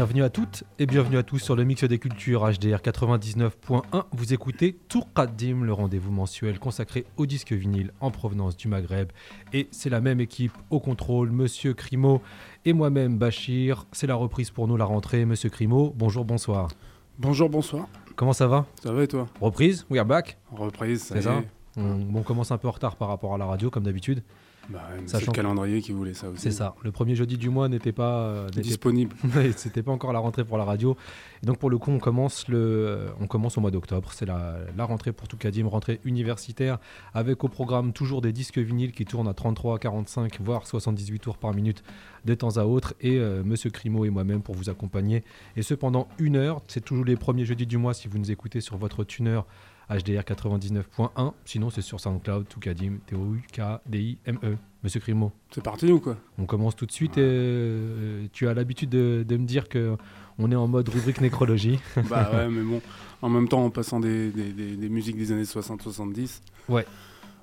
Bienvenue à toutes et bienvenue à tous sur le Mix des Cultures HDR 99.1. Vous écoutez Tour Qadim, le rendez-vous mensuel consacré au disque vinyle en provenance du Maghreb. Et c'est la même équipe au contrôle, Monsieur Crimo et moi-même Bachir. C'est la reprise pour nous, la rentrée. Monsieur Crimo, bonjour, bonsoir. Bonjour, bonsoir. Comment ça va? Ça va et toi? Reprise, we are back? Reprise, ça ça est? on, on commence un peu en retard par rapport à la radio, comme d'habitude. Bah, ouais, c'est le calendrier qui voulait ça aussi. C'est ça. Le premier jeudi du mois n'était pas, euh, Disponible. C'était pas encore la rentrée pour la radio. Et donc pour le coup, on commence, le, on commence au mois d'octobre. C'est la, la rentrée pour Toukadim, rentrée universitaire, avec au programme toujours des disques vinyles qui tournent à 33, 45, voire 78 tours par minute de temps à autre. Et euh, Monsieur Crimo et moi-même pour vous accompagner. Et ce pendant une heure. C'est toujours les premiers jeudis du mois si vous nous écoutez sur votre tuner HDR 99.1. Sinon, c'est sur SoundCloud, Toukadim, T-O-U-K-D-I-M-E. Monsieur Crimo. C'est parti ou quoi On commence tout de suite. et, euh, tu as l'habitude de, de me dire que on est en mode rubrique nécrologie. Bah ouais, mais bon, en même temps, en passant des, des- des- des musiques des années 60-70, Ouais.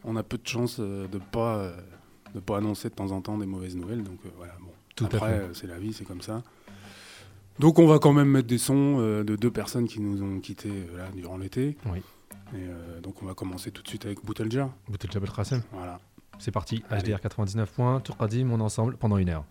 on a peu de chance euh, de pas euh, de pas annoncer de temps en temps des mauvaises nouvelles. Donc euh, voilà, bon. Tout à Après, fait. c'est la vie, c'est comme ça. Donc on va quand même mettre des sons euh, de deux personnes qui nous ont quittés euh, là, durant l'été. Oui. Et euh, donc on va commencer tout de suite avec Boutelja. Boutel Jabal Rassem. Voilà. C'est parti. Allez. HDR 99 points. Tour Qadim, on est ensemble pendant une heure.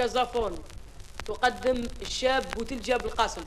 كازافون تقدم الشاب بوتلجا بالقاسم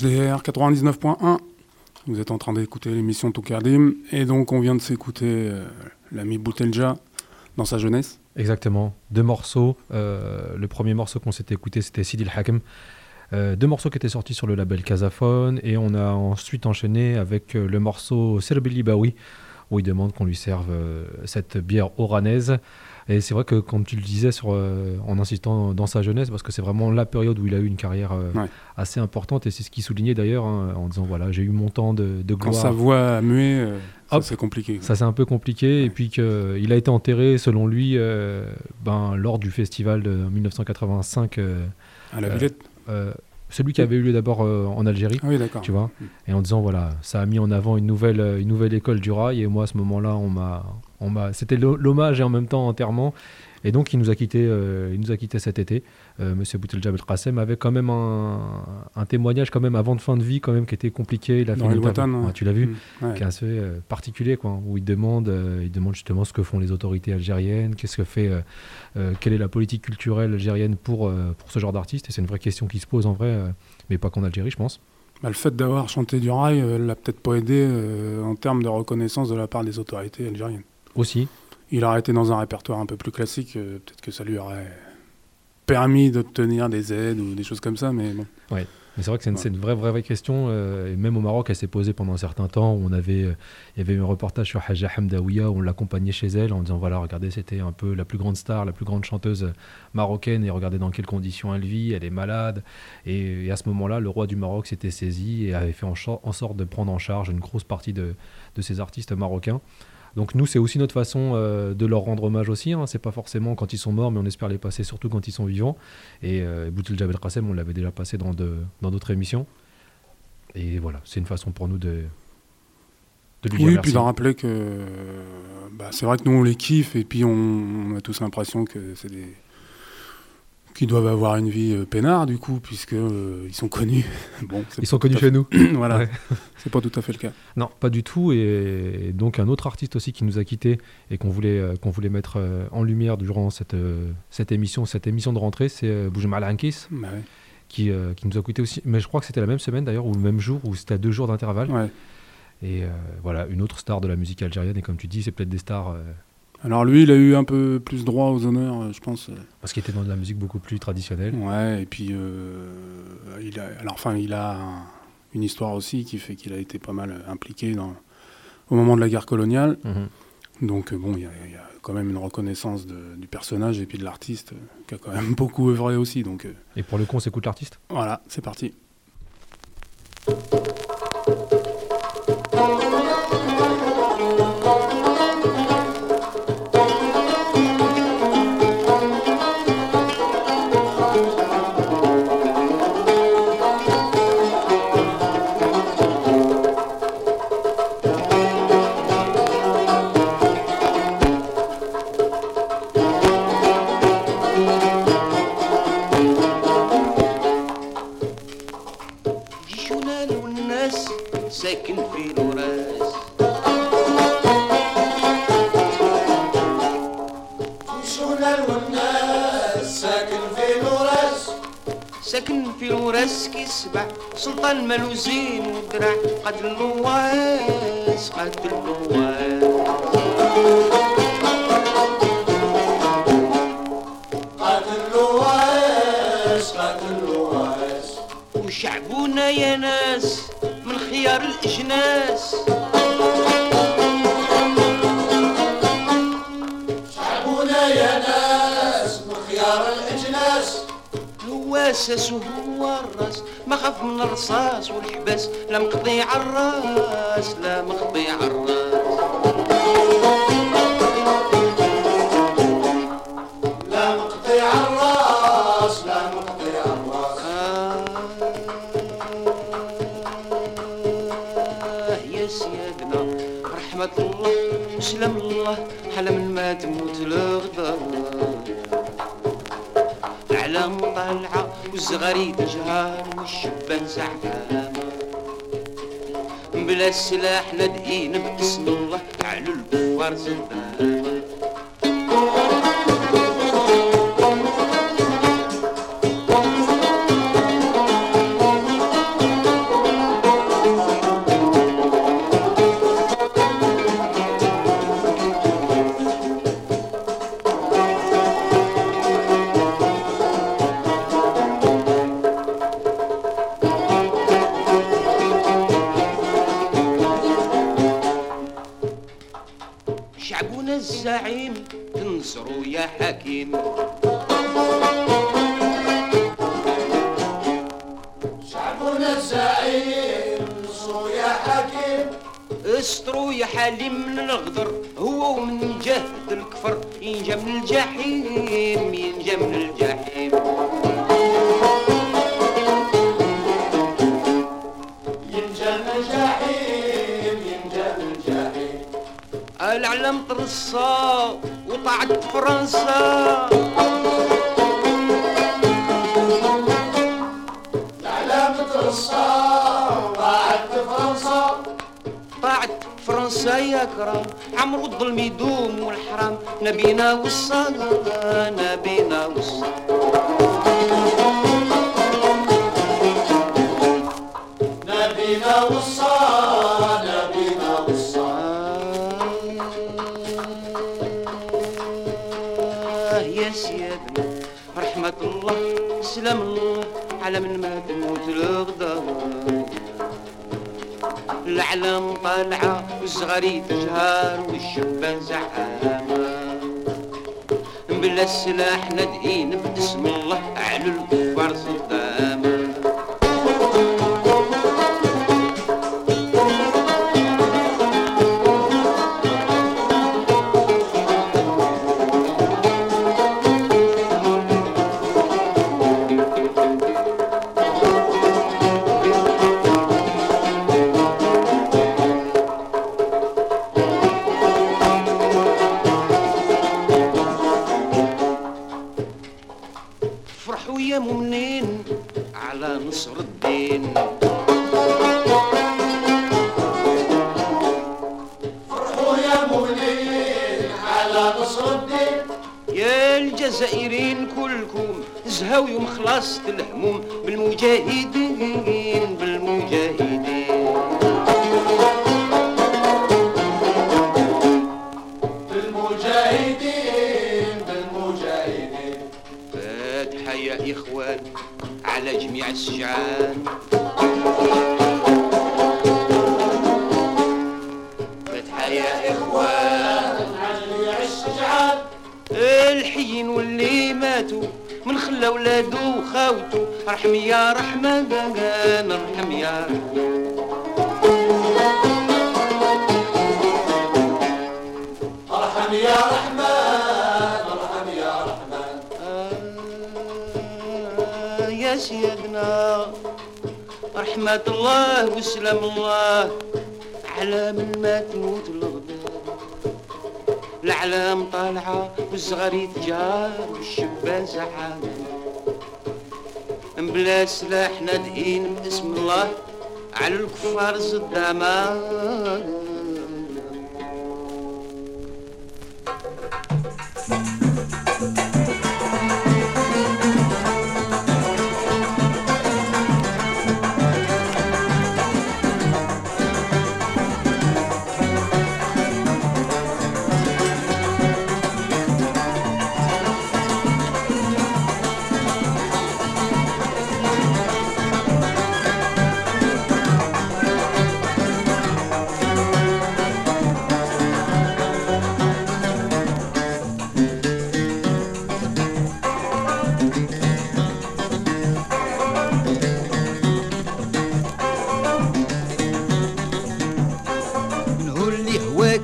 HDR 99.1. Vous êtes en train d'écouter l'émission Toukadim. Et donc, on vient de s'écouter euh, l'ami Boutelja dans sa jeunesse. Exactement. Deux morceaux. Euh, le premier morceau qu'on s'était écouté, c'était Sidil Hakem. Euh, deux morceaux qui étaient sortis sur le label Casaphone. Et on a ensuite enchaîné avec euh, le morceau Serbeli Bawi, où il demande qu'on lui serve cette bière oranaise. Et c'est vrai que, comme tu le disais, sur, euh, en insistant dans sa jeunesse, parce que c'est vraiment la période où il a eu une carrière euh, Ouais. assez importante, et c'est ce qu'il soulignait d'ailleurs, hein, en disant voilà, j'ai eu mon temps de, de Quand gloire. sa voix a mué, euh, ça, c'est compliqué. Ça c'est un peu compliqué, et puis qu'il a été enterré, selon lui, ben, lors du festival de 1985, euh, À la Villette celui qui avait eu lieu d'abord euh, en Algérie. Ah oui, tu vois Mm. et en disant voilà ça a mis en avant une nouvelle euh, une nouvelle école du rail et moi à ce moment-là on m'a on m'a c'était l'ho- l'hommage et en même temps enterrement et donc il nous a quitté il nous a quitté cet été Euh, monsieur Boutelja Belkacem avait quand même un, un témoignage quand même avant de fin de vie quand même qui était compliqué il a Dans fait une El interview- Watan. Ouais, tu l'as vu Mm. Ouais. qui est assez euh, particulier quoi où il demande euh, il demande justement ce que font les autorités algériennes qu'est-ce que fait euh, euh, quelle est la politique culturelle algérienne pour euh, pour ce genre d'artiste et c'est une vraie question qui se pose en vrai euh, mais pas qu'en Algérie je pense Bah, le fait d'avoir chanté du rail euh, l'a peut-être pas aidé euh, en termes de reconnaissance de la part des autorités algériennes. aussi Il aurait été dans un répertoire un peu plus classique, euh, peut-être que ça lui aurait permis d'obtenir des aides ou des choses comme ça, mais bon. Mais c'est vrai que c'est une, Ouais. c'est une vraie, vraie, vraie question. euh, et même au Maroc, elle s'est posée pendant un certain temps. Où on avait, euh, il y avait eu un reportage sur Haja Hamdawiya où on l'accompagnait chez elle en disant voilà, regardez, c'était un peu la plus grande star, la plus grande chanteuse marocaine. Et regardez dans quelles conditions elle vit. Elle est malade. Et, et à ce moment-là, le roi du Maroc s'était saisi et avait fait en, en sorte de prendre en charge une grosse partie de, de ces artistes marocains. Donc nous, c'est aussi notre façon euh, de leur rendre hommage aussi. Hein. C'est pas forcément quand ils sont morts, mais on espère les passer surtout quand ils sont vivants. Et euh, Boutel Jabel Qassem, on l'avait déjà passé dans de- dans d'autres émissions. Et voilà, c'est une façon pour nous de, de lui dire Oui, merci. puis d'en rappeler que bah, c'est vrai que nous on les kiffe et puis on, on a tous l'impression que c'est des qui doivent avoir une vie euh, peinard du coup puisque euh, ils sont connus. bon, Ils sont connus chez nous. voilà, Ouais. c'est pas tout à fait le cas. Non, pas du tout. Et donc un autre artiste aussi qui nous a quittés et qu'on voulait, euh, qu'on voulait mettre euh, en lumière durant cette, cette émission, cette émission de rentrée, c'est Boujmal Ankis Bah ouais. qui, qui nous a quittés aussi. Mais je crois que c'était la même semaine d'ailleurs ou le même jour ou c'était à deux jours d'intervalle. Ouais. Et voilà, une autre star de la musique algérienne. Et comme tu dis, c'est peut-être des stars Alors lui, il a eu un peu plus droit aux honneurs, euh, je pense. euh, parce qu'il était dans de la musique beaucoup plus traditionnelle. Ouais, et puis euh, il a, alors enfin, il a un- une histoire aussi qui fait qu'il a été pas mal impliqué dans, au moment de la guerre coloniale. Mhm. Donc bon, il y, a- il y a quand même une reconnaissance de- du personnage et puis de l'artiste qui a quand même beaucoup œuvré aussi. Donc Et pour le coup, on s'écoute l'artiste? voilà, c'est parti. الرصاص والحباس لا مقضي على الراس لا مقضي karşında mean نبينا وصى نبينا وصى نبينا وصى نبينا آه يا سيادنا رحمة الله سلام الله على من ما تموت الغدا العلم طالعة والصغاري بلا فرحوا يا مؤمنين على نصر الدين. فرحوا يا مؤمنين على نصر الدين. يا الجزائريين كلكم زهاو يوم خلاصة الهموم بالمجاهدين بالمجاهدين. maneira de me achar. وسلام الله على من ما تموت الغدار الأعلام طالعة والصغار تجار والشبان زعان بلا سلاح نادئين باسم الله على الكفار صدامان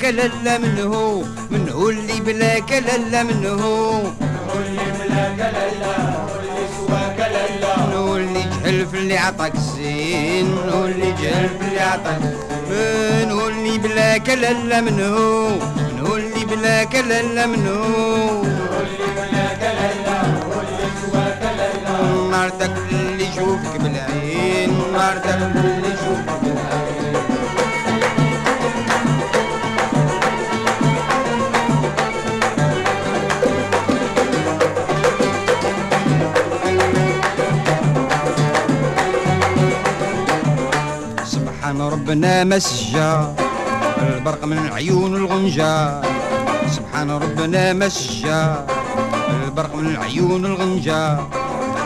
اللي هواك لالا من هو من هو اللي بلاك لالا من هو من هو اللي جهل في اللي عطاك الزين من هو اللي جهل في اللي عطاك من هو اللي بلاك لالا من هو من هو اللي بلاك لالا من هو مرتك اللي يشوفك بالعين مرتك اللي يشوفك بالعين. ربنا ما سجى. البرق من عيون الغنجة سبحان ربنا ما سجى. البرق من عيون الغنجة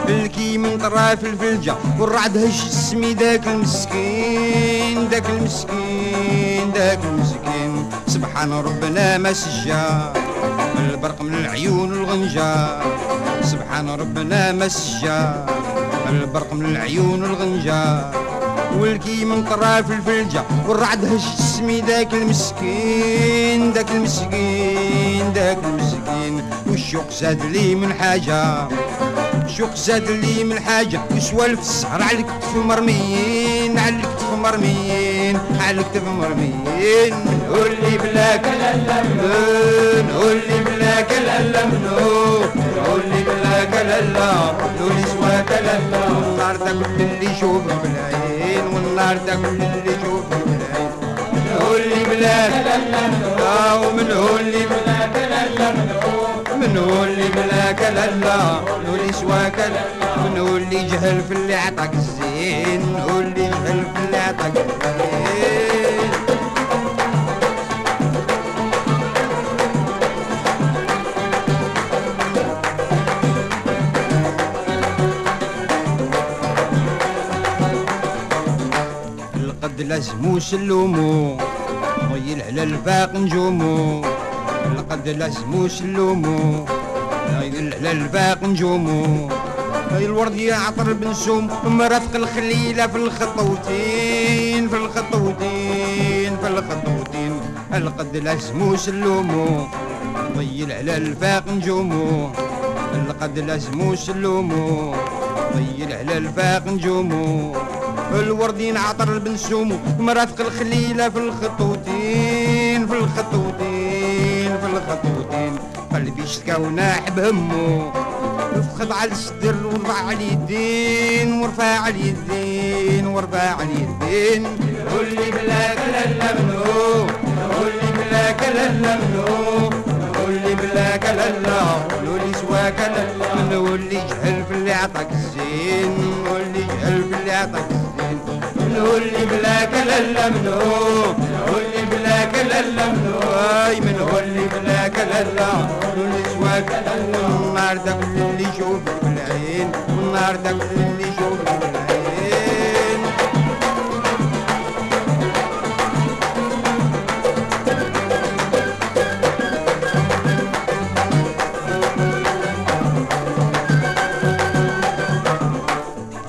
بلكي من طراف الفلجة والرعد هش السمي ذاك المسكين ذاك المسكين ذاك المسكين. سبحان ربنا ما سجى. البرق من العيون الغنجة سبحان ربنا ما سجى. البرق من العيون الغنجة والكي من طراف الفلجة والرعد هش السمي ذاك المسكين ذاك المسكين ذاك المسكين. والشوق زاد لي من حاجة؟ شوق زاد لي من حاجة؟ يسوالف السهر على الكتف مرميين على الكتف مرميين على الكتف مرميين. نقول لي بلاك نقول لي بلاك لا نقول لي بلاك لا نقول سواك والنار تاكل اللي يشوفك بالعين والنار تاكل اللي يشوفك بالعين نقول لي بلاك لا ومنقول لي بلاك من هو اللي بلاك لا من هو اللي سواك. لا من هو اللي جهل في اللي عطاك الزين. من هو اللي جهل في اللي عطاك الزين لازمو سلومو ويل على الفاق نجومو. القد لازمو سلومو ويل على الفاق نجومو. الورد يعطر بنسوم مرافق الخليلة في الخطوتين في الخطوتين في الخطوتين. القد لازمو سلومو ويل على الفاق نجومو. القد لازمو سلومو ويل على الفاق نجومو. الوردين عطر البنسوم مرافق الخليلة في الخطوتين في الخطوتين في الخطوتين. قلبي اشتكى وناح بهمو فخذ على الصدر ورفع على اليدين ورفع على اليدين ورفع على اليدين. قول لي بلاك لا منو قول لي بلاك لا منو قول لي بلاك لا قولوا لي سواك لا منو اللي جهل في اللي عطاك الزين. واللي جهل في اللي عطاك اللي بلاك لا منو؟ منو اللي بلاك لا منو؟ أي منو؟ اللي بلاك لا منو؟ اللي سواك النار تاكل اللي يشوفك بالعين؟ والنار تاكل اللي يشوفك بالعين؟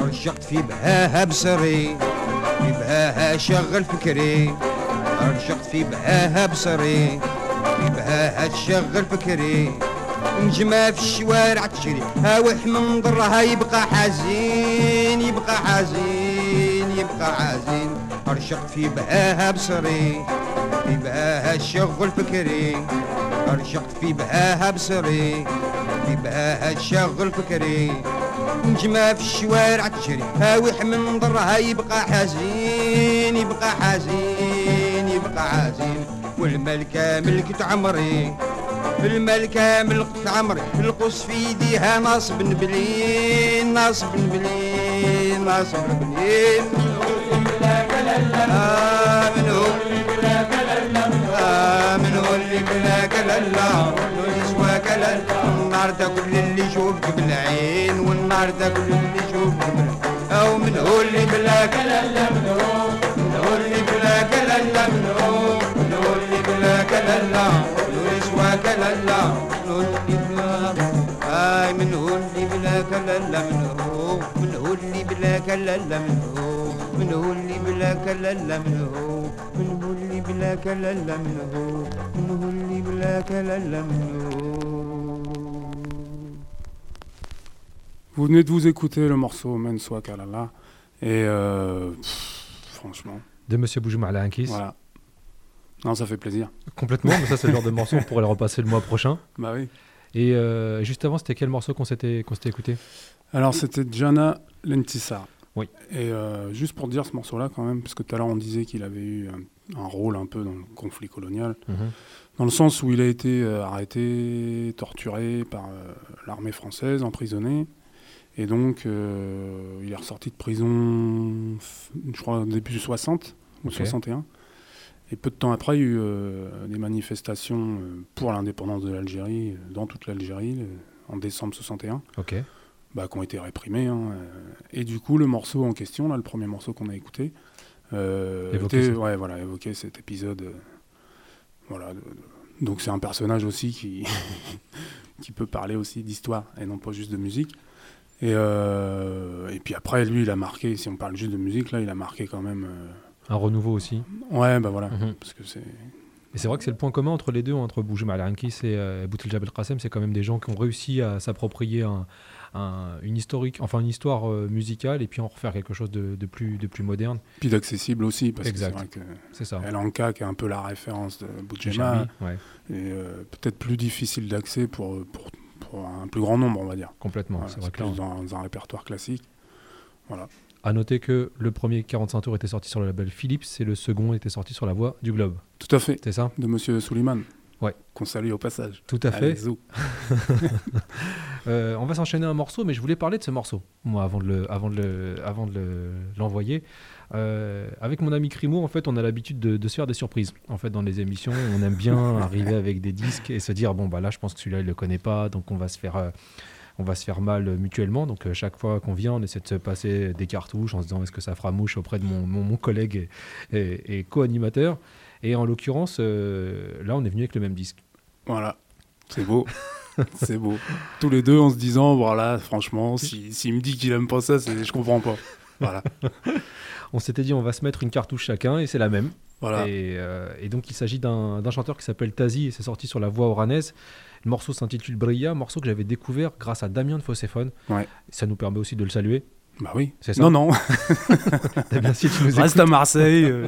رشقت في بهاها بهاها شغل فكري. رشقت في بهاها بصري. في بهاها تشغل فكري. نجمة في الشوارع تجري هاوح من ضرها يبقى حزين يبقى حزين يبقى حزين. رشقت في بهاها بصري. في بهاها شغل فكري. رشقت في بهاها بصري. في بهاها تشغل فكري. نجمة في الشوارع تجري هاوح من ضرها يبقى حزين. يبقى حزين يبقى حزين والملكة ملكة عمري الملكة ملكة عمري. القص في يديها ناصب بلين ناصب بلين ناصب بلين من هو اللي بلاك لالا واللي سواك لالا النار تاكل اللي يشوفك بالعين والنار تاكل اللي يشوفك بالعين أو من هو اللي بلاك لالا من هو اللي بلاك لالا من هو من هو اللي بلاك لالا من هو من هو اللي بلاك لالا من هو من هو اللي بلاك لالا من هو Vous venez de vous écouter le morceau Men Soit Kalala. Et euh, pff, franchement, De Monsieur Boujoum à la Hankis. voilà. Non, ça fait plaisir. Complètement, mais ça c'est le genre de morceau on pourrait le repasser le mois prochain. Bah oui. Et euh, juste avant, c'était quel morceau qu'on s'était qu'on s'était écouté Alors, c'était Jana Lentissar. Oui. Et euh, juste pour dire ce morceau-là, quand même, parce que tout à l'heure on disait qu'il avait eu un, un rôle un peu dans le conflit colonial, dans le sens où il a été euh, arrêté, torturé par euh, l'armée française, emprisonné. Et donc, il est ressorti de prison, je crois, début 60 ou Ok. 61. Et peu de temps après, il y a eu des manifestations pour l'indépendance de l'Algérie, dans toute l'Algérie, en décembre 61 Ok. Bah, qui ont été réprimés. hein, euh, Et du coup, le morceau en question, là, le premier morceau qu'on a écouté, euh, était- ouais, voilà, évoquait cet épisode. euh, voilà. Donc c'est un personnage aussi qui, qui peut parler aussi d'histoire et non pas juste de musique. Et, euh, et puis après, lui, il a marqué, si on parle juste de musique, là, il a marqué quand même. Un renouveau aussi. Ouais, bah voilà. Mhm. Parce que c'est. Et c'est vrai que c'est le point commun entre les deux, entre Boujema Al-Ankis et euh, Boutelja Belkacem, c'est quand même des gens qui ont réussi à s'approprier un- un- une, historique, enfin une histoire euh, musicale et puis en refaire quelque chose de, de plus, de plus moderne. Puis d'accessible aussi, parce Exact. que c'est vrai que ça. El Anka, qui est un peu la référence de Boudjema, Jamy, ouais, est euh, peut-être plus difficile d'accès pour, pour, pour un plus grand nombre, on va dire. complètement. C'est vrai que là, plus dans, dans un répertoire classique. Voilà. À noter que le premier 45 tours était sorti sur le label Philips et le second était sorti sur la voie du Globe. Tout à fait. C'est ça? De Monsieur Suleiman. Ouais. Qu'on salue au passage. Tout à Allez, fait. Euh, on va s'enchaîner un morceau, mais je voulais parler de ce morceau, moi, avant de le, avant de le, avant de le- l'envoyer. Euh, avec mon ami Crimo, en fait, on a l'habitude de, de se faire des surprises. En fait, dans les émissions, on aime bien arriver avec des disques et se dire bon bah là, je pense que celui-là il le connaît pas, donc on va se faire, euh, on va se faire mal mutuellement. Donc euh, chaque fois qu'on vient, on essaie de se passer des cartouches en se disant est-ce que ça fera mouche auprès de mon, mon, mon collègue et, et- et co-animateur? Et en l'occurrence, euh, là, on est venu avec le même disque. Voilà. C'est beau. c'est beau. Tous les deux en se disant, voilà, franchement, s'il si, s'il me dit qu'il aime pas ça, c'est- je comprends pas. Voilà. On s'était dit on va se mettre une cartouche chacun et c'est la même. Voilà. Et, euh, et donc il s'agit d'un d'un chanteur qui s'appelle Tazi et c'est sorti sur la voix oranaise. Le morceau s'intitule Brilla, morceau que j'avais découvert grâce à Damien de Fosséphone. Ouais. Ça nous permet aussi de le saluer. Bah oui. C'est ça. Non, non. Damien, si tu nous Reste écoutes, à Marseille. euh,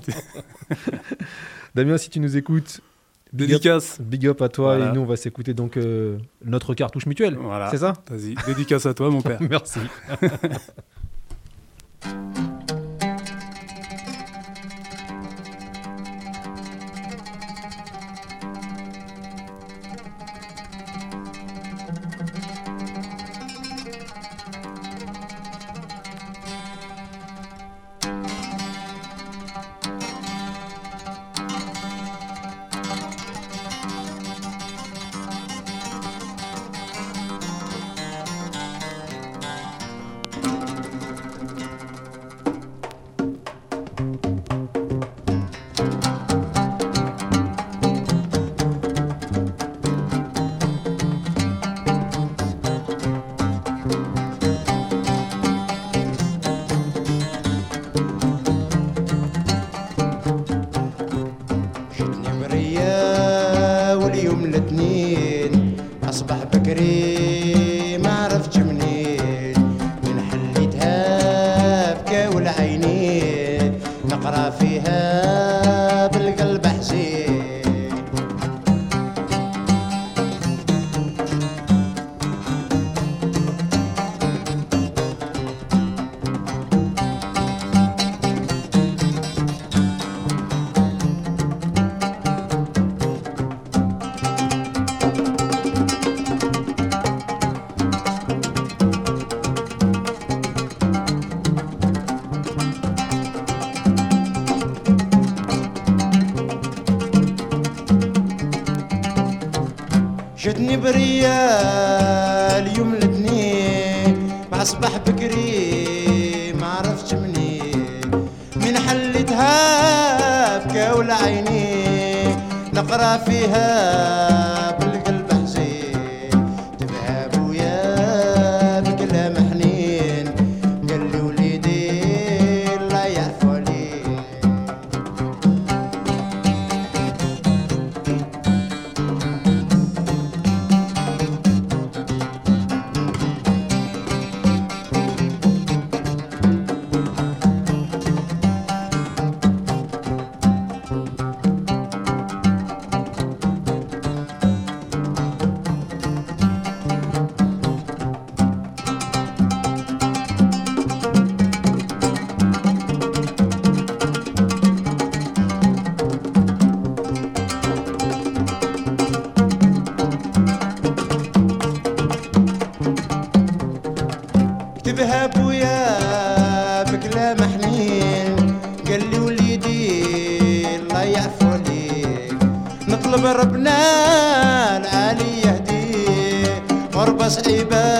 Damien, si tu nous écoutes, big up, Dédicace. big up à toi Voilà. et nous on va s'écouter donc euh, notre cartouche mutuelle. Voilà. C'est ça? Vas-y. Dédicace à toi, mon père. Merci. بريا اليوم الاثنين ما اصبح بكري ما عرفتش منين. من حلتها بكاول عيني نقرأ فيها نطلب ربنا العالي يهديه غربة صعيبة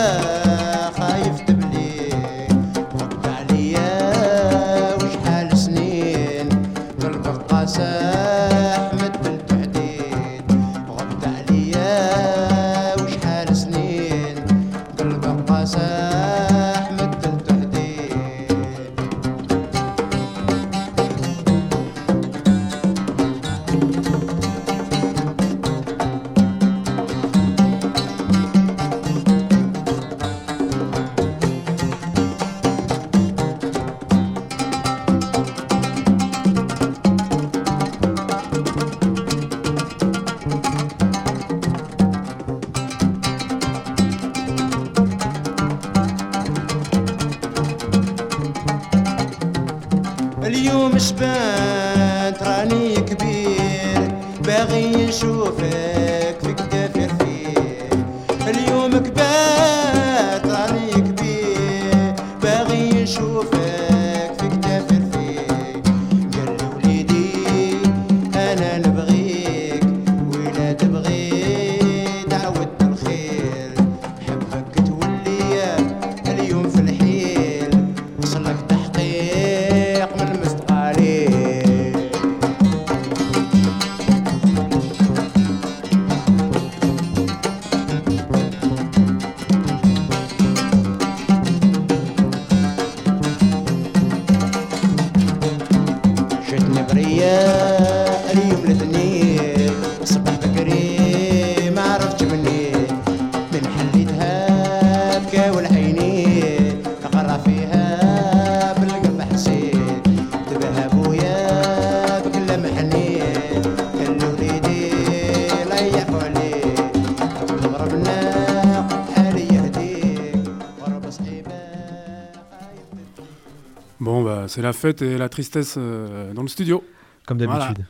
la fête et la tristesse euh, dans le studio. Comme d'habitude. Voilà.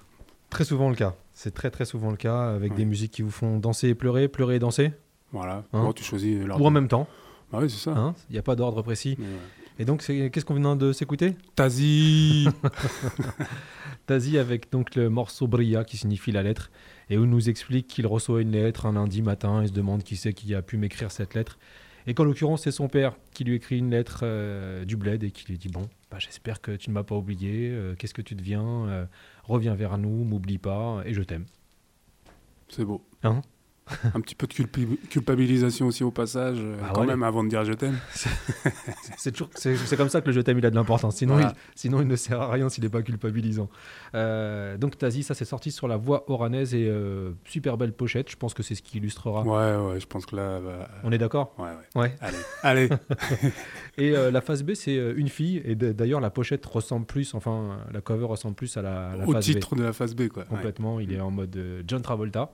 Très souvent le cas. C'est très très souvent le cas avec Ouais. des musiques qui vous font danser et pleurer, pleurer et danser. Voilà. Hein tu choisis l'ordre. Ou en même temps. Bah oui, c'est ça. hein. Il n'y a pas d'ordre précis. Ouais. Et donc, qu'est-ce qu'on vient de s'écouter? Tazi Tazi avec donc le morceau Bria qui signifie la lettre et où il nous explique qu'il reçoit une lettre un lundi matin et se demande qui c'est qui a pu m'écrire cette lettre. Et qu'en l'occurrence, c'est son père qui lui écrit une lettre euh, du bled et qui lui dit Bon, bah, j'espère que tu ne m'as pas oublié, euh, qu'est-ce que tu deviens, Euh, reviens vers nous, m'oublie pas et je t'aime. C'est beau. Hein? Un petit peu de culpabilisation aussi au passage, euh, Ah quand ouais. même, avant de dire je t'aime. C'est toujours, c'est, c'est comme ça que le je t'aime il a de l'importance. Sinon, Voilà. il, sinon il ne sert à rien s'il n'est pas culpabilisant. Euh, donc Tazi, ça c'est sorti sur la voix oranaise et euh, super belle pochette. Je pense que c'est ce qui illustrera. Ouais, ouais, je pense que là. bah, On est d'accord? Ouais, ouais. Ouais. Allez, allez. Et euh, la face B, c'est une fille. Et d'ailleurs, la pochette ressemble plus, enfin, la cover ressemble plus à la, à la Au titre de la phase B, quoi. Ouais. Complètement. Il est en mode John Travolta.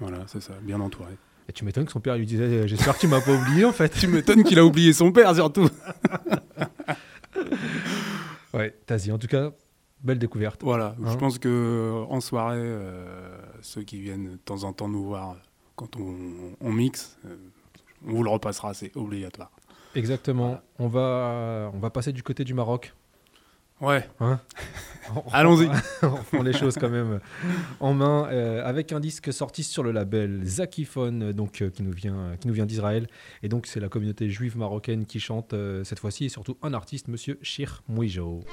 Voilà, c'est ça, bien entouré. Et tu m'étonnes que son père lui disait euh, J'espère que tu m'as pas oublié en fait. Tu m'étonnes qu'il a oublié son père, surtout. Ouais, Tazi, en tout cas, belle découverte. Voilà, Hein je pense que euh, en soirée, euh, ceux qui viennent de temps en temps nous voir euh, quand on, on mixe, euh, on vous le repassera, c'est obligatoire. Exactement. On, va, on va passer du côté du Maroc. Ouais, On- Allons-y. on reprend les choses quand même en main euh, avec un disque sorti sur le label Zakiphone, euh, donc euh, qui nous vient, qui nous vient d'Israël. Et donc c'est la communauté juive marocaine qui chante euh, cette fois-ci et surtout un artiste, Monsieur Shir Mouijo.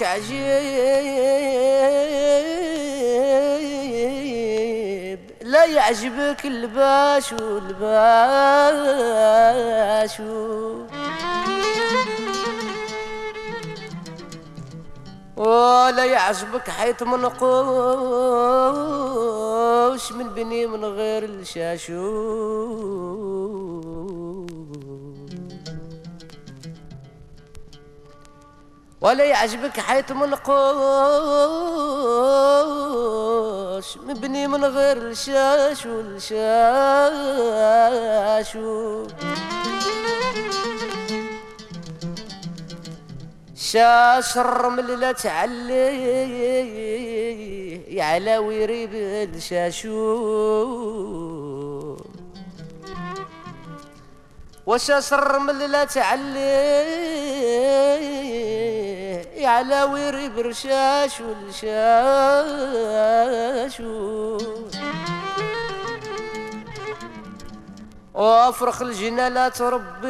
خموش عجيب. لا يعجبك الباش والباش. ولا يعجبك حيث منقوش من بني من غير الشاشو. ولا يعجبك حيث منقوش مبني من غير الشاش والشاش. شاش الرمل لا تعلي على ويريب الشاشو. وشاش الرمل لا تعلي على ويري برشاش والشاش وافرخ الجنالات ربي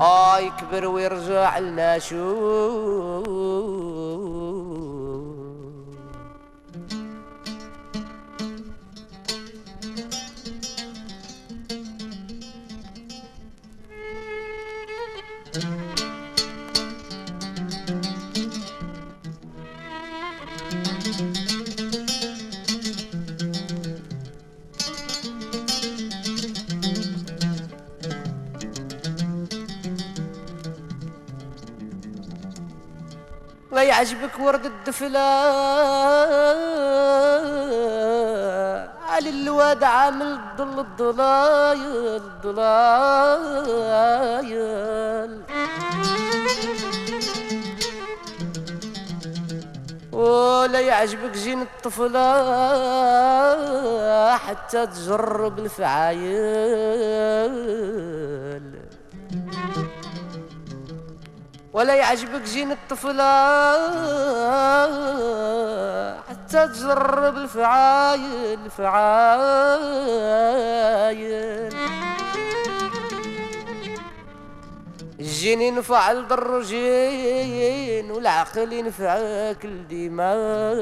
آه يكبر ويرجع لنا شو. يعجبك ورد الدفلة. على الواد عامل الضل الضلايل الضلايل ولا يعجبك زين الطفلة حتى تجرب الفعايل. ولا يعجبك زين الطفلة. حتى تجرب الفعايل الفعايل. الجين ينفع الدروجين والعقل ينفعك الدماء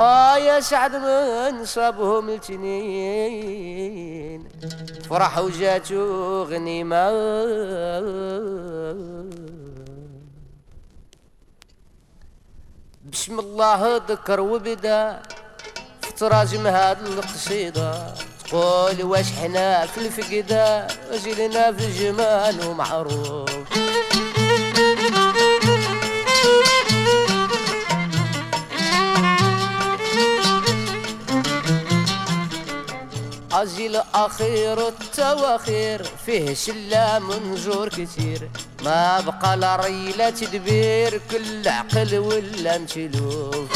آه يا سعد من صابهم التنين. فرح وجاتو غنيمة بسم الله ذكر وبدا في تراجم هاد القصيدة. تقول واش حنا في الفقدة وجيلنا في الجمال ومعروف. أجيل أخير التواخير فيه شلة منجور كتير ما بقى لا ريلة تدبير كل عقل ولا مشلوف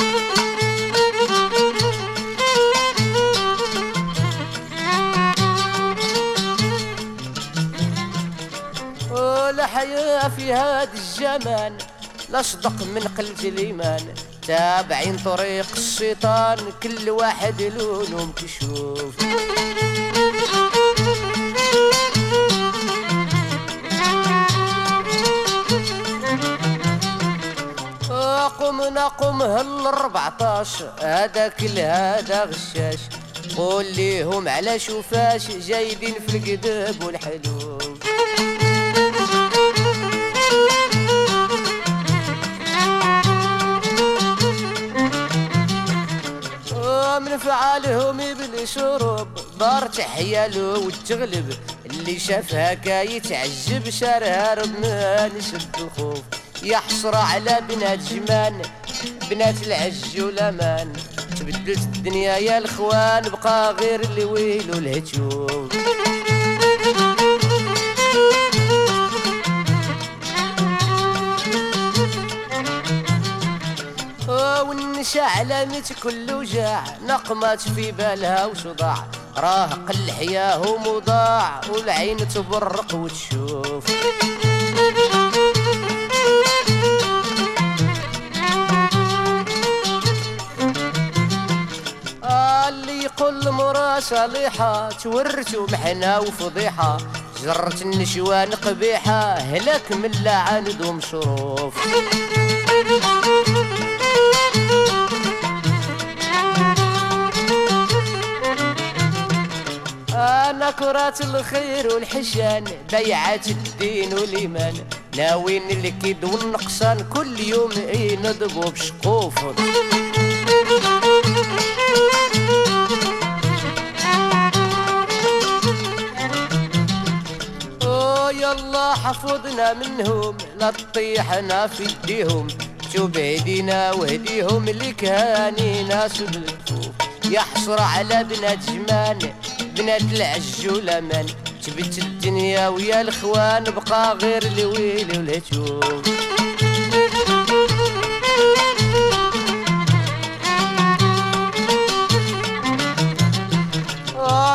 ولا حياة في هاد الزمان لا صدق من قلة الإيمان. تابعين طريق الشيطان كل واحد لونه مكشوف قمنا قم هال 14 هذا كل هذا غشاش. قول ليهم على شوفاش جايدين في القدب والحلوب من فعالهم ابن شرب دار تحيالو وتغلب. اللي شاف هكا يتعجب شار هارب من شد الخوف يحصر على بنات جمان بنات العج والأمان. تبدلت الدنيا يا الإخوان بقى غير الويل والهجوم والنشا علامة كل وجاع. نقمات في بالها وصداع. راه قل حياه ومضاع والعين تبرق وتشوف. يقول مرا صالحة تورتو محنة وفضيحة. جرت النشوان قبيحة هلاك من لعان دوم شروف. أنا كرات الخير والحشان بيعات الدين والإيمان. ناويين الكيد والنقصان كل يوم ينضبوا بشقوف. حفظنا منهم لا تطيحنا في ايديهم. شوف هدينا وهديهم اللي كاني ناس بالكفوف يحصر على بنات جمان بنات العج والأمان. جبت الدنيا ويا الإخوان بقى غير الويل والهجوم.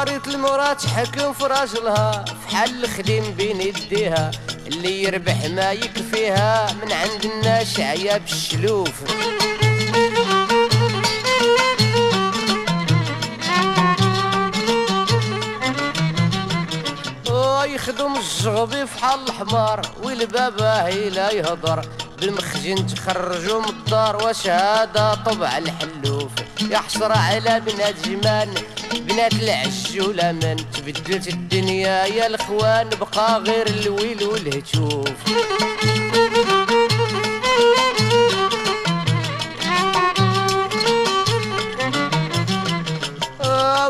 ريت المرات حكم في راجلها. حل الخديم بين يديها اللي يربح ما يكفيها. من عند الناس عيا بالشلوف. يخدم الزغبي في حال الحمار والبابا لا يهضر. بالمخزن تخرجوا من الدار وشهادة طبع الحلوف. يحصر على بنات جمان بنات العج والأمان تبدلت الدنيا يا الأخوان بقى غير الويل والهتوف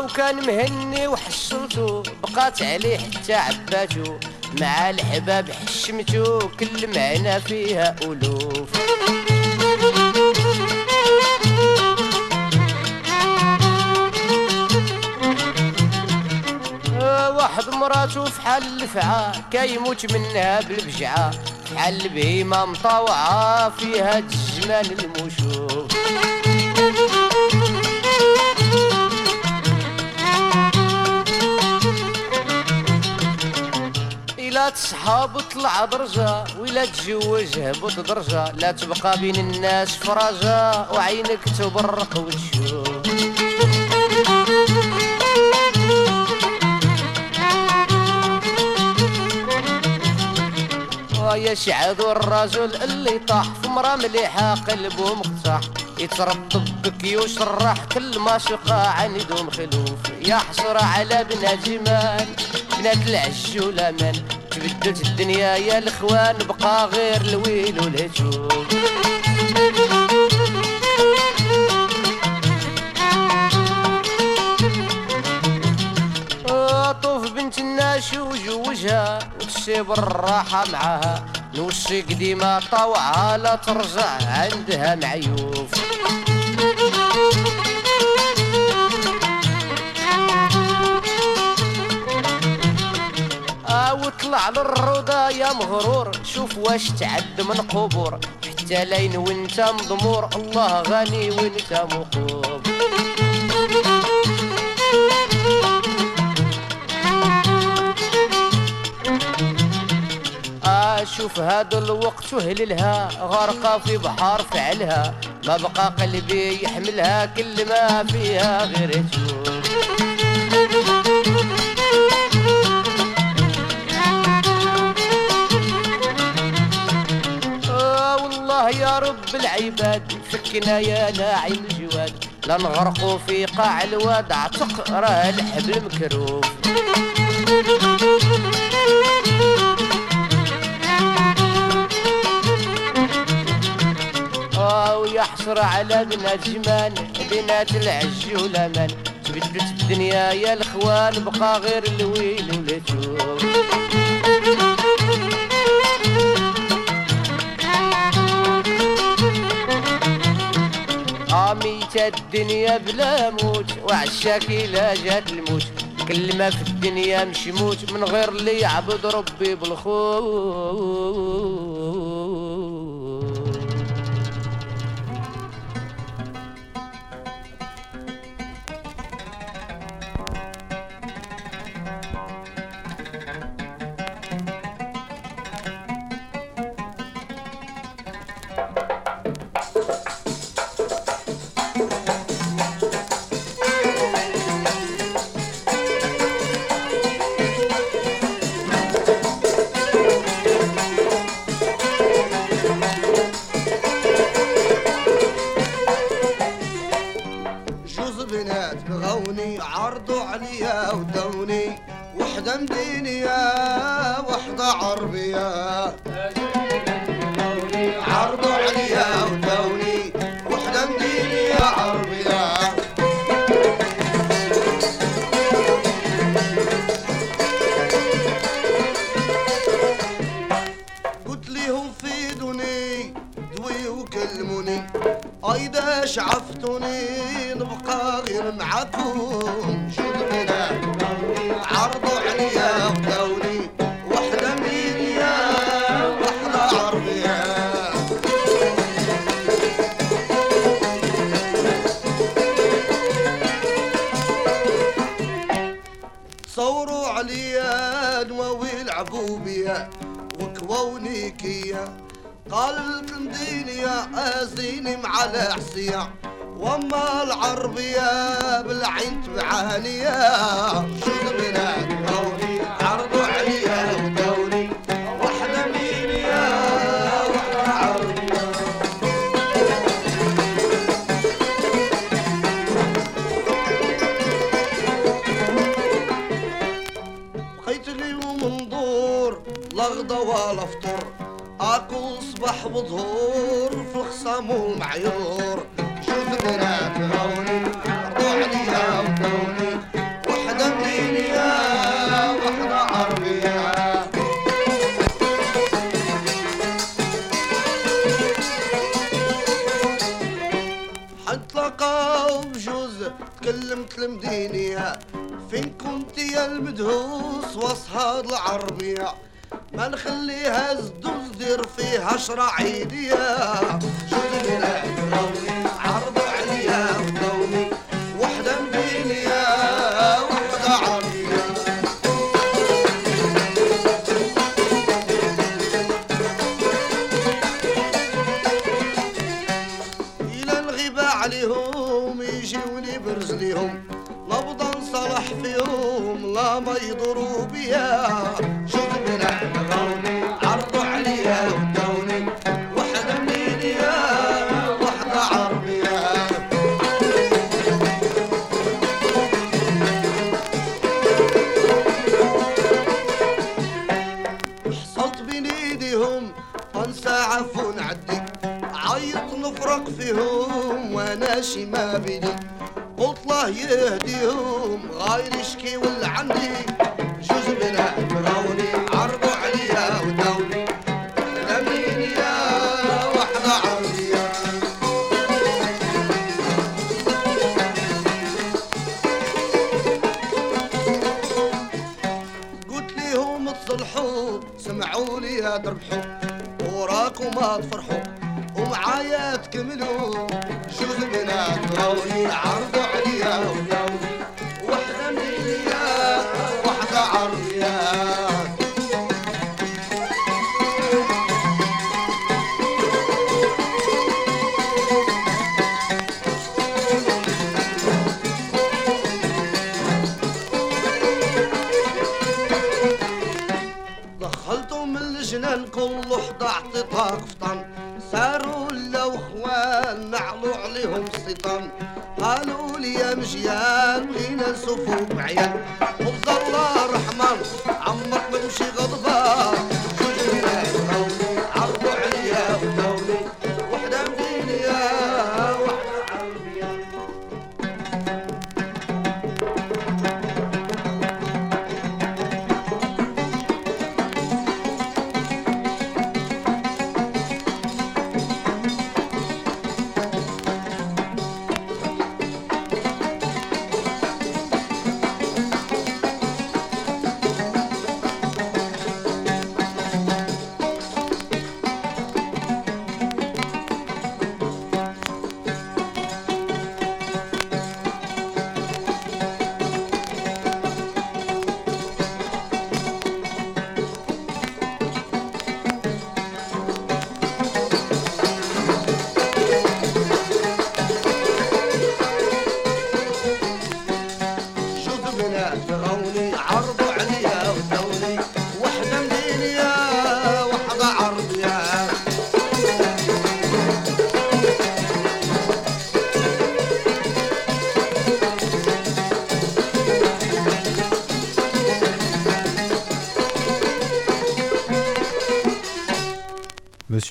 وكان مهني وحصلتو بقات عليه حتى عباتو مع الحباب حشمتو كل معنا فيها ألوف. مراتو في حال الفعا كيموت منها بالبجعة. في حال البهيمة مطاوعة فيها الجمال المشوف إلا تصحاب طلع درجة وإلا تزوج هبط درجة. لا تبقى بين الناس فرجة وعينك تبرق وتشوف ويا شعب الرجل اللي طاح في مرا مليحة قلبه مقطع يترطب بكيوش الراح كل ما شقى عنده مخلوف يا حسرة على بنات جمال بنات العج والأمان. تبدلت الدنيا يا الإخوان بقى غير الويل والهجوم طوف بنت الناس وجوجها. وتسيب الراحة معاها. نوشي قديمة طوعها لا ترجع عندها معيوف آه وطلع للروضة يا مغرور. شوف واش تعد من قبور. حتى لين وانت مضمور. الله غني وانت مقوب أشوف هذا الوقت وهللها غرقة في بحر فعلها. ما بقى قلبي يحملها كل ما فيها غير تشوف آه والله يا رب العباد فكنا يا ناعم الجواد. لا نغرقوا في قاع الواد عتق راه الحبل مكروف ويحصر على بنات جمان بنات العج والأمان. تبدلت الدنيا يا الإخوان بقى غير الويل والهجوم عميت الدنيا بلا موت وعشاك لا جات الموت. كل ما في الدنيا مش موت من غير اللي يعبد ربي بالخوف. العور في خصام ومعيور شوف بنات هوني عرضوا عليا مدوني وحدة مدينية وحدة عربية حتلقاو بجوز تكلمت المدينية. فين كنت يا المدهوس وأصهاد العربية؟ ما نخليها الزدوم دير فيها شرعيدية شوف لنا عرضوا اعطيتها قفطان صاروا لو اخوان نعلو عليهم السيطان قالوا لي يا مجيان غينا نسوفو بعيان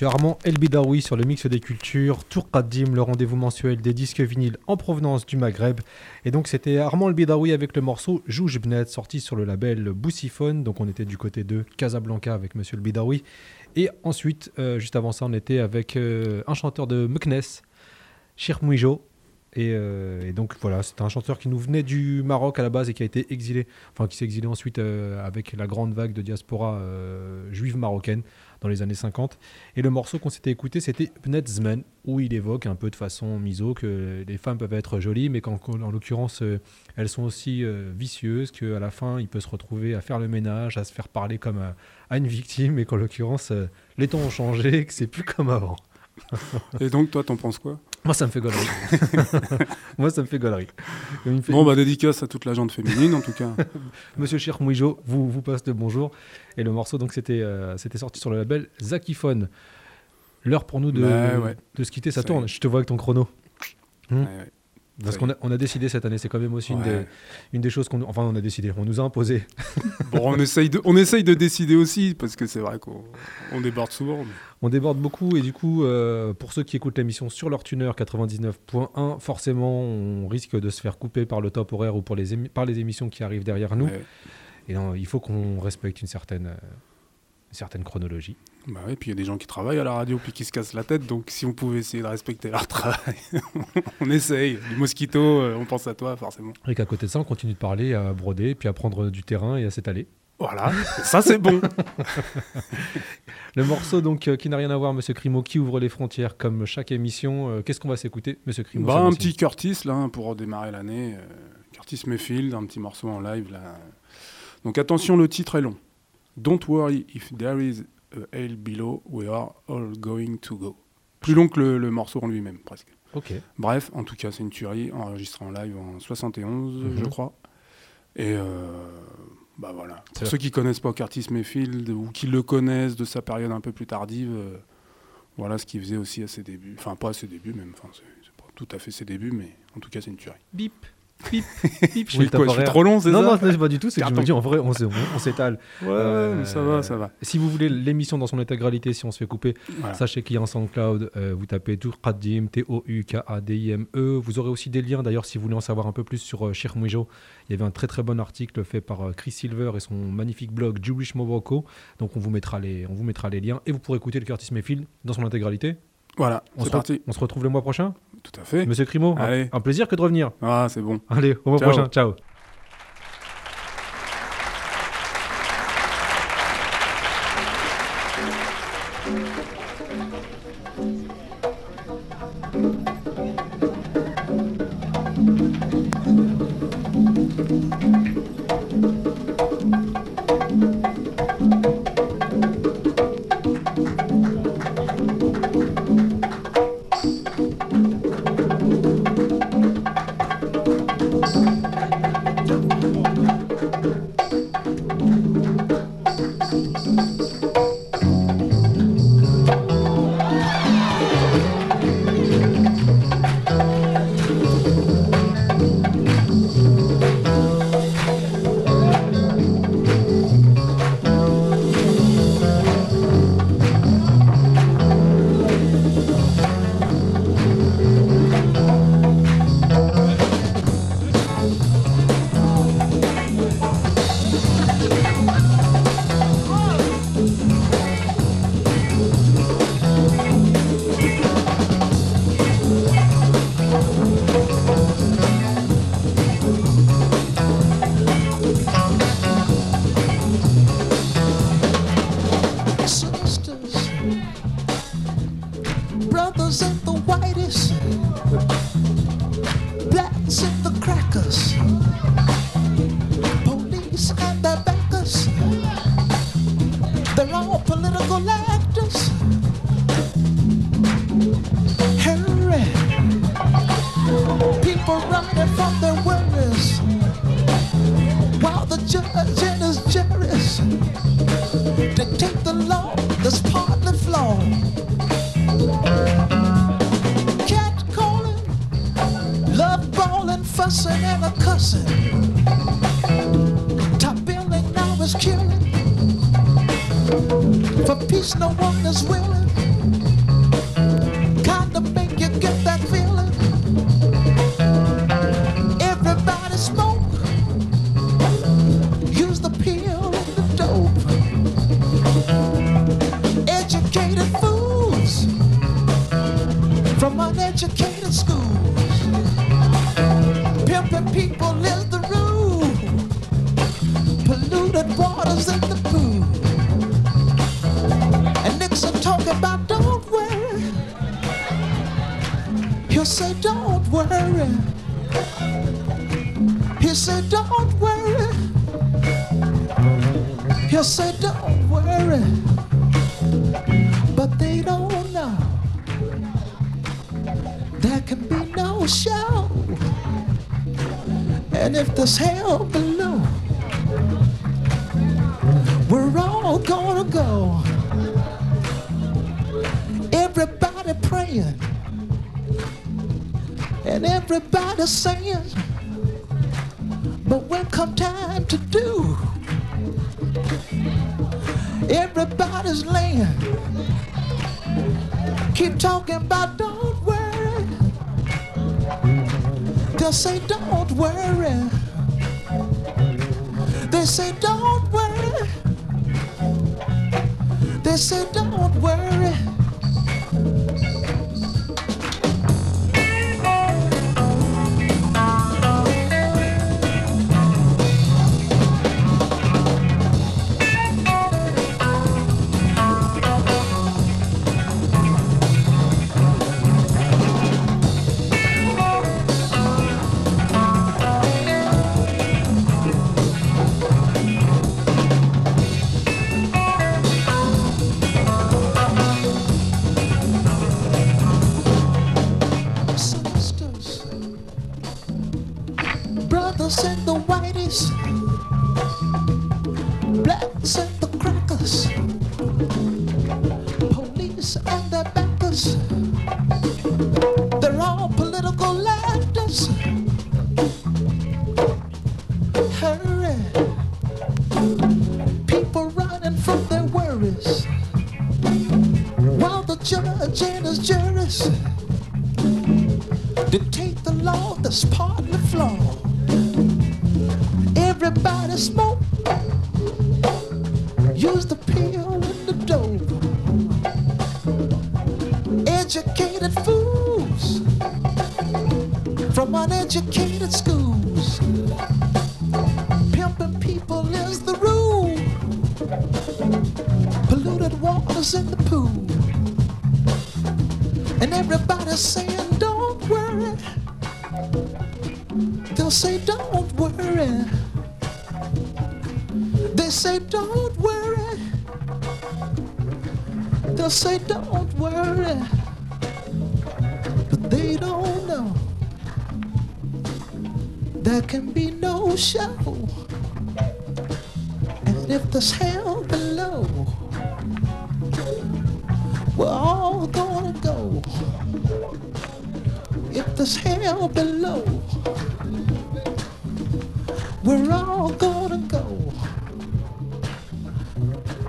Monsieur Armand Elbidaoui sur le mix des cultures, Tour Qadim, le rendez-vous mensuel des disques vinyles en provenance du Maghreb. Et donc c'était Armand Elbidaoui avec le morceau Jouj Bnet, sorti sur le label Boussiphone. Donc on était du côté de Casablanca avec Monsieur Elbidaoui. Et ensuite, euh, juste avant ça, on était avec euh, un chanteur de Meknes, Shir Mouijo. Et, euh, et donc voilà, c'était un chanteur qui nous venait du Maroc à la base et qui a été exilé, enfin qui s'est exilé ensuite euh, avec la grande vague de diaspora euh, juive marocaine dans les années 50. Et le morceau qu'on s'était écouté, c'était Bnetzmen, où il évoque un peu de façon miso que les femmes peuvent être jolies, mais qu'en en l'occurrence, elles sont aussi vicieuses, qu'à la fin, il peut se retrouver à faire le ménage, à se faire parler comme à, une victime, et qu'en l'occurrence, les temps ont changé, que c'est plus comme avant. Et donc, toi, t'en penses quoi? Moi, ça me fait gaulerie. Moi, ça me fait me fait- Bon, bah, dédicace à toute la gente féminine, en tout cas. Monsieur Cher Mouijo vous, vous passe le bonjour. Et le morceau, donc, c'était euh, c'était sorti sur le label Zakiphone. L'heure pour nous de, Bah, ouais. de se quitter, ça tourne. Je te vois avec ton chrono. Hmm. Ouais, ouais. Parce qu'on a, on a décidé cette année, c'est quand même aussi une, des, une des choses qu'on. Enfin, on a décidé, on nous a imposé. Bon, on essaye, de, on essaye de décider aussi, parce que c'est vrai qu'on on déborde souvent. mais- On déborde beaucoup et du coup, euh, pour ceux qui écoutent l'émission sur leur tuner 99.1, forcément, on risque de se faire couper par le top horaire ou pour les émi- par les émissions qui arrivent derrière nous. Ouais. Et non, il faut qu'on respecte une certaine, euh, une certaine chronologie. Bah ouais, puis il y a des gens qui travaillent à la radio puis qui se cassent la tête, donc si on pouvait essayer de respecter leur travail, on essaye. Du mosquito, euh, on pense à toi forcément. Et qu'à côté de ça, on continue de parler, à broder, puis à prendre du terrain et à s'étaler. Voilà, ça c'est bon. Le morceau donc euh, qui n'a rien à voir, Monsieur Crimo, qui ouvre les frontières comme chaque émission. Euh, Qu'est-ce qu'on va s'écouter, Monsieur Crimo Bah, un petit Curtis là pour démarrer l'année. euh, Curtis Mayfield, un petit morceau en live là. Donc attention, le titre est long. Don't worry if there is a hell below, we are all going to go. Plus long que le, le morceau en lui-même presque. Ok. Bref, en tout cas, c'est une tuerie enregistrée en live en 71, Mhm. je crois. Et euh, bah voilà. Pour ceux qui connaissent pas Curtis Mayfield ou qui le connaissent de sa période un peu plus tardive, euh, voilà ce qu'il faisait aussi à ses débuts. Enfin, pas à ses débuts même. Enfin, c'est pas tout à fait ses débuts, mais en tout cas, c'est une tuerie. Bip, bip, bip. Je Oui, quoi, je suis trop long, c'est non, ça Non, non, pas du tout. C'est que je me dis en vrai, on s'est- on- on s'étale. Ouais, Euh, ça va, ça va. Si vous voulez l'émission dans son intégralité, si on se fait couper, Voilà. sachez qu'il y a un SoundCloud. euh, vous tapez Tourkadim, T-O-U-K-A-D-I-M-E. E. Vous aurez aussi des liens. D'ailleurs, si vous voulez en savoir un peu plus sur euh, Sheikh Mouijo, il y avait un très très bon article fait par euh, Chris Silver et son magnifique blog Jewish Morocco. Donc, on vous mettra les, on vous mettra les liens et vous pourrez écouter le Curtis Mayfield dans son intégralité. Voilà, On c'est se, parti. on se retrouve le mois prochain? Tout à fait. Monsieur Crimo, un- Allez. un plaisir que de revenir. Ah, c'est bon. Allez, au mois prochain. Ciao.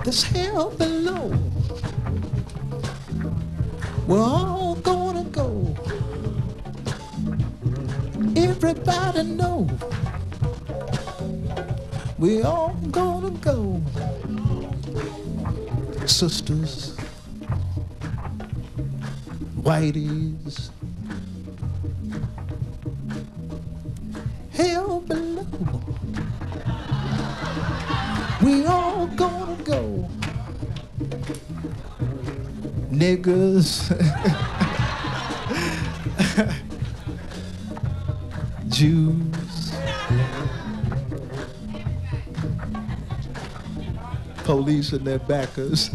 this hell below. We're all gonna go. Everybody know. we're all gonna go. Sisters, whiteys, niggas, Jews, police and their backers.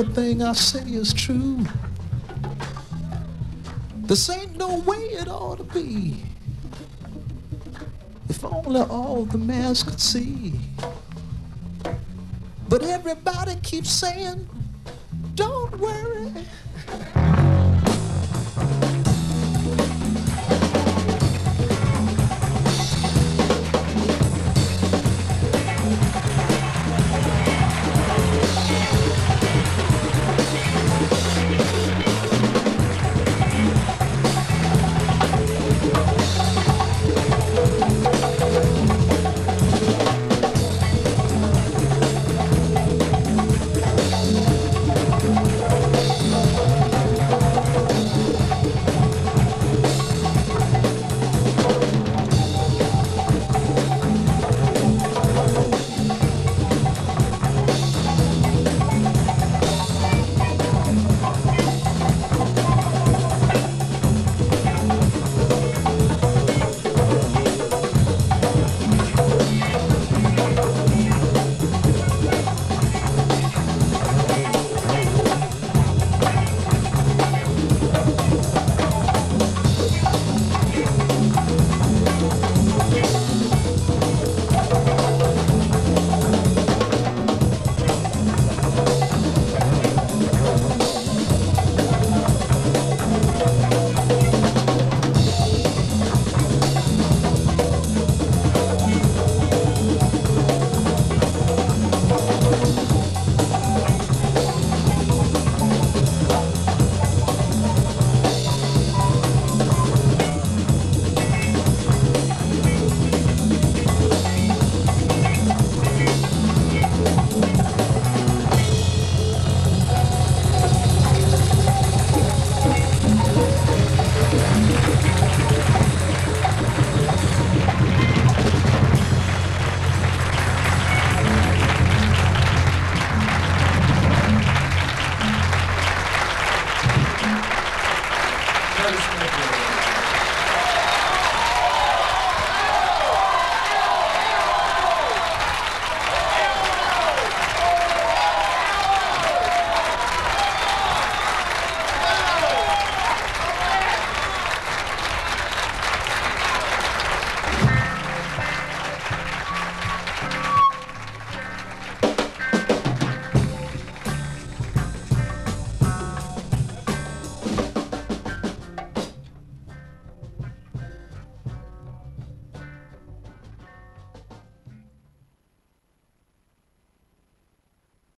everything I say is true. This ain't no way it ought to be. If only all the mass could see. But everybody keeps saying